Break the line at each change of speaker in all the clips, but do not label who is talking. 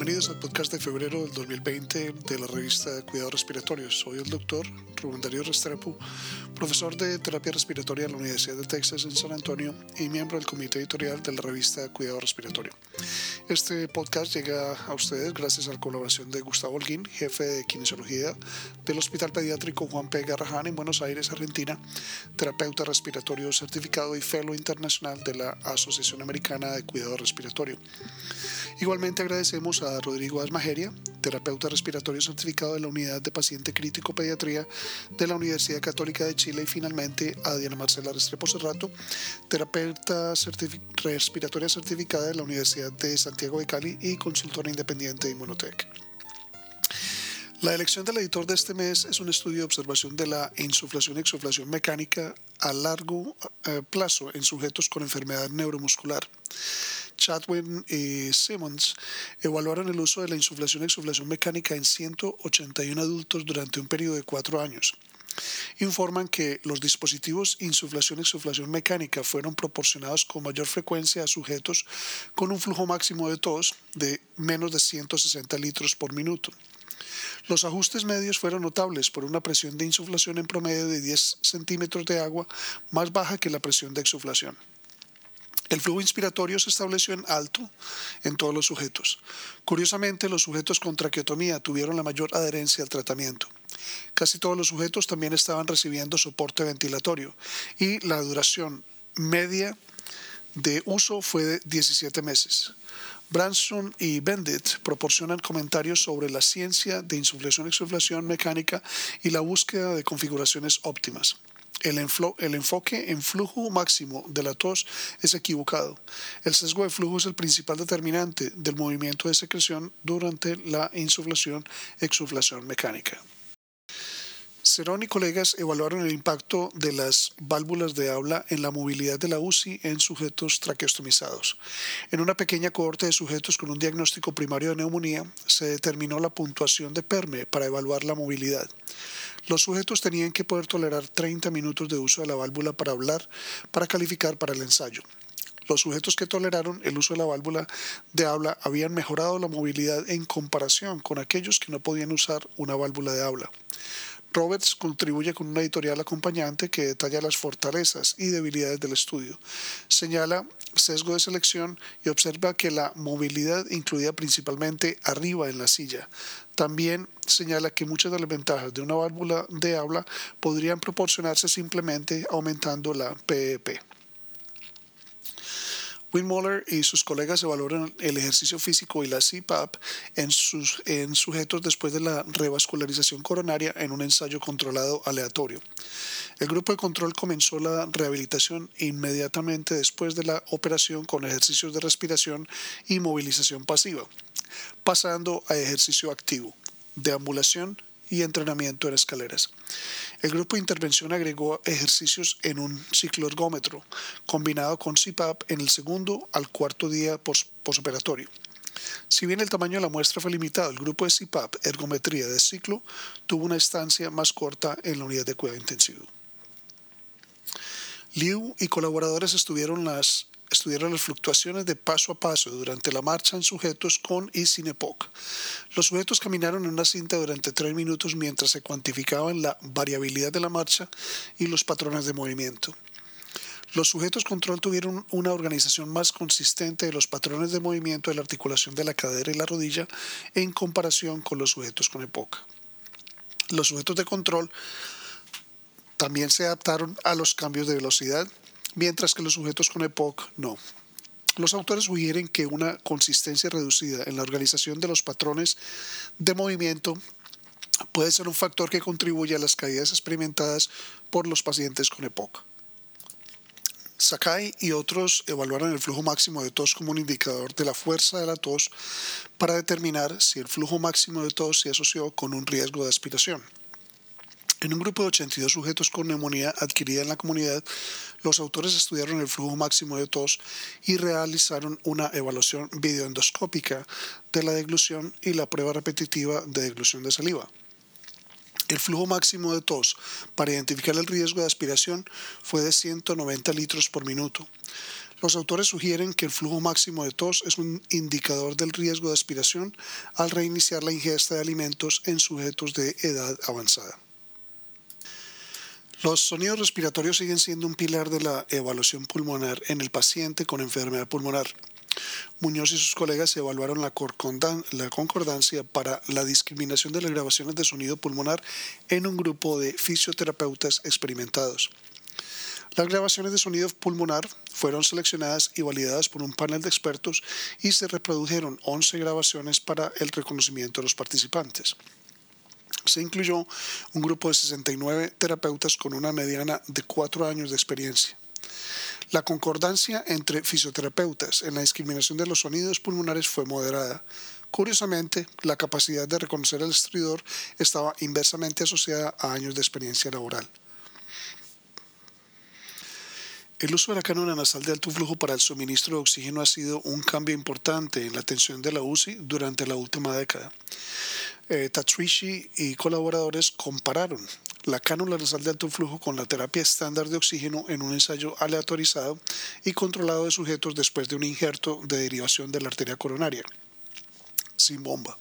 Bienvenidos al podcast de febrero del 2020 de la revista Cuidados Respiratorios. Soy el doctor Rubén Darío Restrepo, profesor de terapia respiratoria en la Universidad de Texas en San Antonio y miembro del comité editorial de la revista Cuidado Respiratorio. Este podcast llega a ustedes gracias a la colaboración de Gustavo Holguín, jefe de kinesiología del Hospital Pediátrico Juan P. Garrahan en Buenos Aires, Argentina, terapeuta respiratorio certificado y fellow internacional de la Asociación Americana de Cuidado Respiratorio. Igualmente agradecemos a Rodrigo Asmajeria, terapeuta respiratorio certificado de la Unidad de Paciente Crítico Pediatría de la Universidad Católica de Chile y finalmente a Diana Marcela Restrepo Cerrato, terapeuta respiratoria certificada de la Universidad de Santiago de Cali y consultora independiente de Inmunotech. La elección del editor de este mes es un estudio de observación de la insuflación y exuflación mecánica a largo eh, plazo en sujetos con enfermedad neuromuscular. Chadwin y Simmons evaluaron el uso de la insuflación y exuflación mecánica en 181 adultos durante un periodo de cuatro años. Informan que los dispositivos insuflación y exuflación mecánica fueron proporcionados con mayor frecuencia a sujetos con un flujo máximo de tos de menos de 160 litros por minuto. Los ajustes medios fueron notables por una presión de insuflación en promedio de 10 centímetros de agua más baja que la presión de exuflación. El flujo inspiratorio se estableció en alto en todos los sujetos. Curiosamente, los sujetos con traqueotomía tuvieron la mayor adherencia al tratamiento. Casi todos los sujetos también estaban recibiendo soporte ventilatorio y la duración media de uso fue de 17 meses. Branson y Bendit proporcionan comentarios sobre la ciencia de insuflación y exuflación mecánica y la búsqueda de configuraciones óptimas el, enfoque en flujo máximo de la tos es equivocado. El sesgo de flujo es el principal determinante del movimiento de secreción durante la insuflación-exuflación mecánica. Cerón y colegas evaluaron el impacto de las válvulas de habla en la movilidad de la UCI en sujetos traqueostomizados. En una pequeña cohorte de sujetos con un diagnóstico primario de neumonía, se determinó la puntuación de PERME para evaluar la movilidad. Los sujetos tenían que poder tolerar 30 minutos de uso de la válvula para hablar para calificar para el ensayo. Los sujetos que toleraron el uso de la válvula de habla habían mejorado la movilidad en comparación con aquellos que no podían usar una válvula de habla. Roberts contribuye con una editorial acompañante que detalla las fortalezas y debilidades del estudio. Señala sesgo de selección y observa que la movilidad incluía principalmente arriba en la silla. También señala que muchas de las ventajas de una válvula de habla podrían proporcionarse simplemente aumentando la PEP. Muller y sus colegas evaluaron el ejercicio físico y la CPAP en, sus, sujetos después de la revascularización coronaria en un ensayo controlado aleatorio. El grupo de control comenzó la rehabilitación inmediatamente después de la operación con ejercicios de respiración y movilización pasiva, pasando a ejercicio activo, deambulación y entrenamiento en escaleras. El grupo de intervención agregó ejercicios en un cicloergómetro combinado con CPAP en el segundo al cuarto día posoperatorio. Si bien el tamaño de la muestra fue limitado, el grupo de CPAP, ergometría de ciclo, tuvo una estancia más corta en la unidad de cuidado intensivo. Liu y colaboradores estuvieron las estudiaron las fluctuaciones de paso a paso durante la marcha en sujetos con y sin EPOC. Los sujetos caminaron en una cinta durante tres minutos mientras se cuantificaban la variabilidad de la marcha y los patrones de movimiento. Los sujetos control tuvieron una organización más consistente de los patrones de movimiento de la articulación de la cadera y la rodilla en comparación con los sujetos con EPOC. Los sujetos de control también se adaptaron a los cambios de velocidad, mientras que los sujetos con EPOC no. Los autores sugieren que una consistencia reducida en la organización de los patrones de movimiento puede ser un factor que contribuye a las caídas experimentadas por los pacientes con EPOC. Sakai y otros evaluaron el flujo máximo de tos como un indicador de la fuerza de la tos para determinar si el flujo máximo de tos se asoció con un riesgo de aspiración. En un grupo de 82 sujetos con neumonía adquirida en la comunidad, los autores estudiaron el flujo máximo de tos y realizaron una evaluación videoendoscópica de la deglución y la prueba repetitiva de deglución de saliva. El flujo máximo de tos para identificar el riesgo de aspiración fue de 190 litros por minuto. Los autores sugieren que el flujo máximo de tos es un indicador del riesgo de aspiración al reiniciar la ingesta de alimentos en sujetos de edad avanzada. Los sonidos respiratorios siguen siendo un pilar de la evaluación pulmonar en el paciente con enfermedad pulmonar. Muñoz y sus colegas evaluaron la, concordancia para la discriminación de las grabaciones de sonido pulmonar en un grupo de fisioterapeutas experimentados. Las grabaciones de sonido pulmonar fueron seleccionadas y validadas por un panel de expertos y se reprodujeron 11 grabaciones para el reconocimiento de los participantes se incluyó un grupo de 69 terapeutas con una mediana de cuatro años de experiencia. La concordancia entre fisioterapeutas en la discriminación de los sonidos pulmonares fue moderada. Curiosamente, la capacidad de reconocer el estridor estaba inversamente asociada a años de experiencia laboral. El uso de la cánula nasal de alto flujo para el suministro de oxígeno ha sido un cambio importante en la atención de la UCI durante la última década. Eh, y colaboradores compararon la cánula nasal de alto flujo con la terapia estándar de oxígeno en un ensayo aleatorizado y controlado de sujetos después de un injerto de derivación de la arteria coronaria, sin bomba.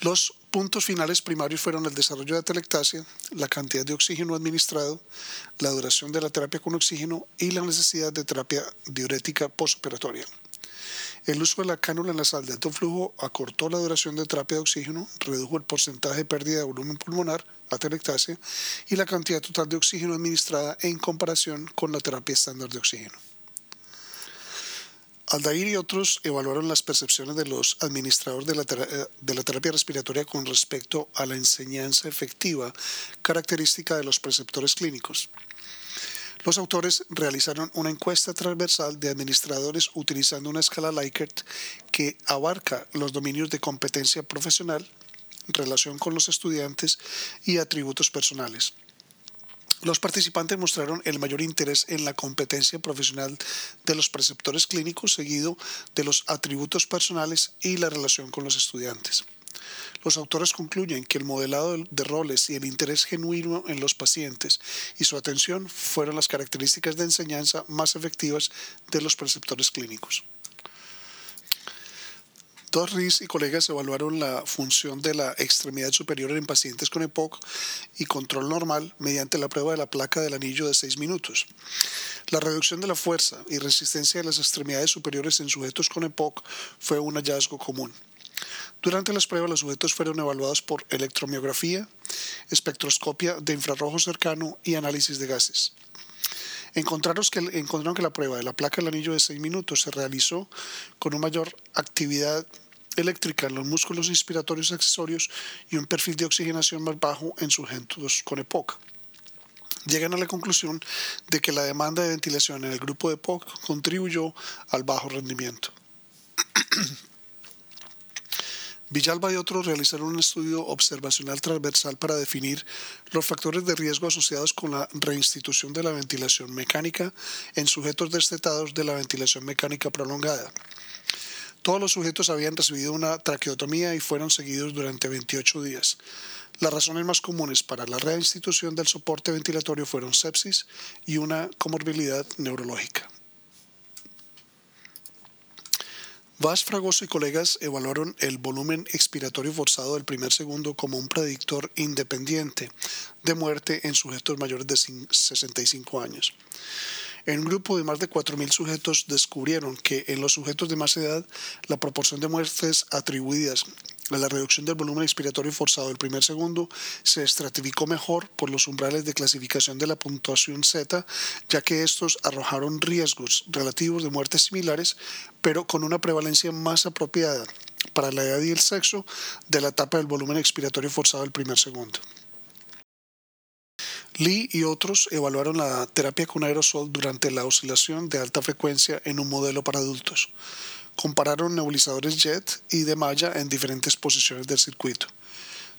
Los puntos finales primarios fueron el desarrollo de atelectasia, la cantidad de oxígeno administrado, la duración de la terapia con oxígeno y la necesidad de terapia diurética postoperatoria. El uso de la cánula nasal de flujo acortó la duración de terapia de oxígeno, redujo el porcentaje de pérdida de volumen pulmonar, atelectasia, y la cantidad total de oxígeno administrada en comparación con la terapia estándar de oxígeno. Aldair y otros evaluaron las percepciones de los administradores de la, eh, de la, terapia respiratoria con respecto a la enseñanza efectiva característica de los preceptores clínicos. Los autores realizaron una encuesta transversal de administradores utilizando una escala Likert que abarca los dominios de competencia profesional, relación con los estudiantes y atributos personales. Los participantes mostraron el mayor interés en la competencia profesional de los preceptores clínicos, seguido de los atributos personales y la relación con los estudiantes. Los autores concluyen que el modelado de roles y el interés genuino en los pacientes y su atención fueron las características de enseñanza más efectivas de los preceptores clínicos. Dos RIS y colegas evaluaron la función de la extremidad superior en pacientes con EPOC y control normal mediante la prueba de la placa del anillo de 6 minutos. La reducción de la fuerza y resistencia de las extremidades superiores en sujetos con EPOC fue un hallazgo común. Durante las pruebas, los sujetos fueron evaluados por electromiografía, espectroscopia de infrarrojo cercano y análisis de gases. Encontraron que, encontraron que la prueba de la placa del anillo de 6 minutos se realizó con una mayor actividad eléctrica en los músculos inspiratorios accesorios y un perfil de oxigenación más bajo en sujetos con EPOC. Llegan a la conclusión de que la demanda de ventilación en el grupo de EPOC contribuyó al bajo rendimiento. Villalba y otros realizaron un estudio observacional transversal para definir los factores de riesgo asociados con la reinstitución de la ventilación mecánica en sujetos destetados de la ventilación mecánica prolongada. Todos los sujetos habían recibido una traqueotomía y fueron seguidos durante 28 días. Las razones más comunes para la reinstitución del soporte ventilatorio fueron sepsis y una comorbilidad neurológica. Vaz Fragoso y colegas evaluaron el volumen expiratorio forzado del primer segundo como un predictor independiente de muerte en sujetos mayores de 65 años. En un grupo de más de 4.000 sujetos descubrieron que en los sujetos de más edad la proporción de muertes atribuidas la reducción del volumen expiratorio forzado del primer segundo se estratificó mejor por los umbrales de clasificación de la puntuación Z, ya que estos arrojaron riesgos relativos de muertes similares, pero con una prevalencia más apropiada para la edad y el sexo de la etapa del volumen expiratorio forzado del primer segundo. Lee y otros evaluaron la terapia con aerosol durante la oscilación de alta frecuencia en un modelo para adultos compararon nebulizadores JET y de malla en diferentes posiciones del circuito.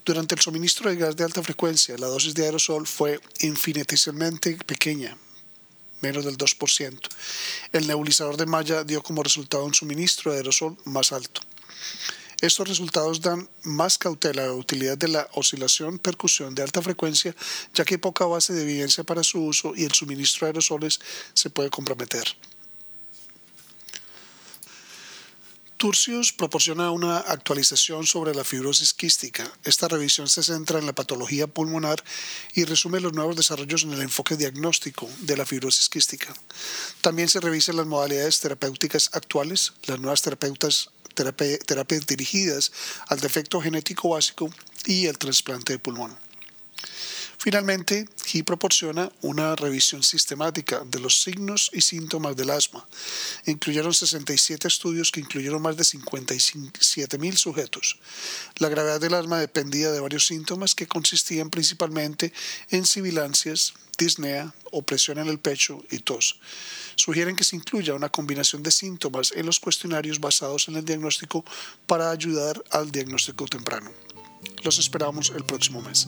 Durante el suministro de gas de alta frecuencia, la dosis de aerosol fue infinitesimalmente pequeña, menos del 2%. El nebulizador de malla dio como resultado un suministro de aerosol más alto. Estos resultados dan más cautela a la utilidad de la oscilación percusión de alta frecuencia, ya que hay poca base de evidencia para su uso y el suministro de aerosoles se puede comprometer. Turcios proporciona una actualización sobre la fibrosis quística. Esta revisión se centra en la patología pulmonar y resume los nuevos desarrollos en el enfoque diagnóstico de la fibrosis quística. También se revisan las modalidades terapéuticas actuales, las nuevas terapeutas, terapias dirigidas al defecto genético básico y el trasplante de pulmón. Finalmente, GI proporciona una revisión sistemática de los signos y síntomas del asma. Incluyeron 67 estudios que incluyeron más de 57.000 sujetos. La gravedad del asma dependía de varios síntomas que consistían principalmente en sibilancias, disnea, opresión en el pecho y tos. Sugieren que se incluya una combinación de síntomas en los cuestionarios basados en el diagnóstico para ayudar al diagnóstico temprano. Los esperamos el próximo mes.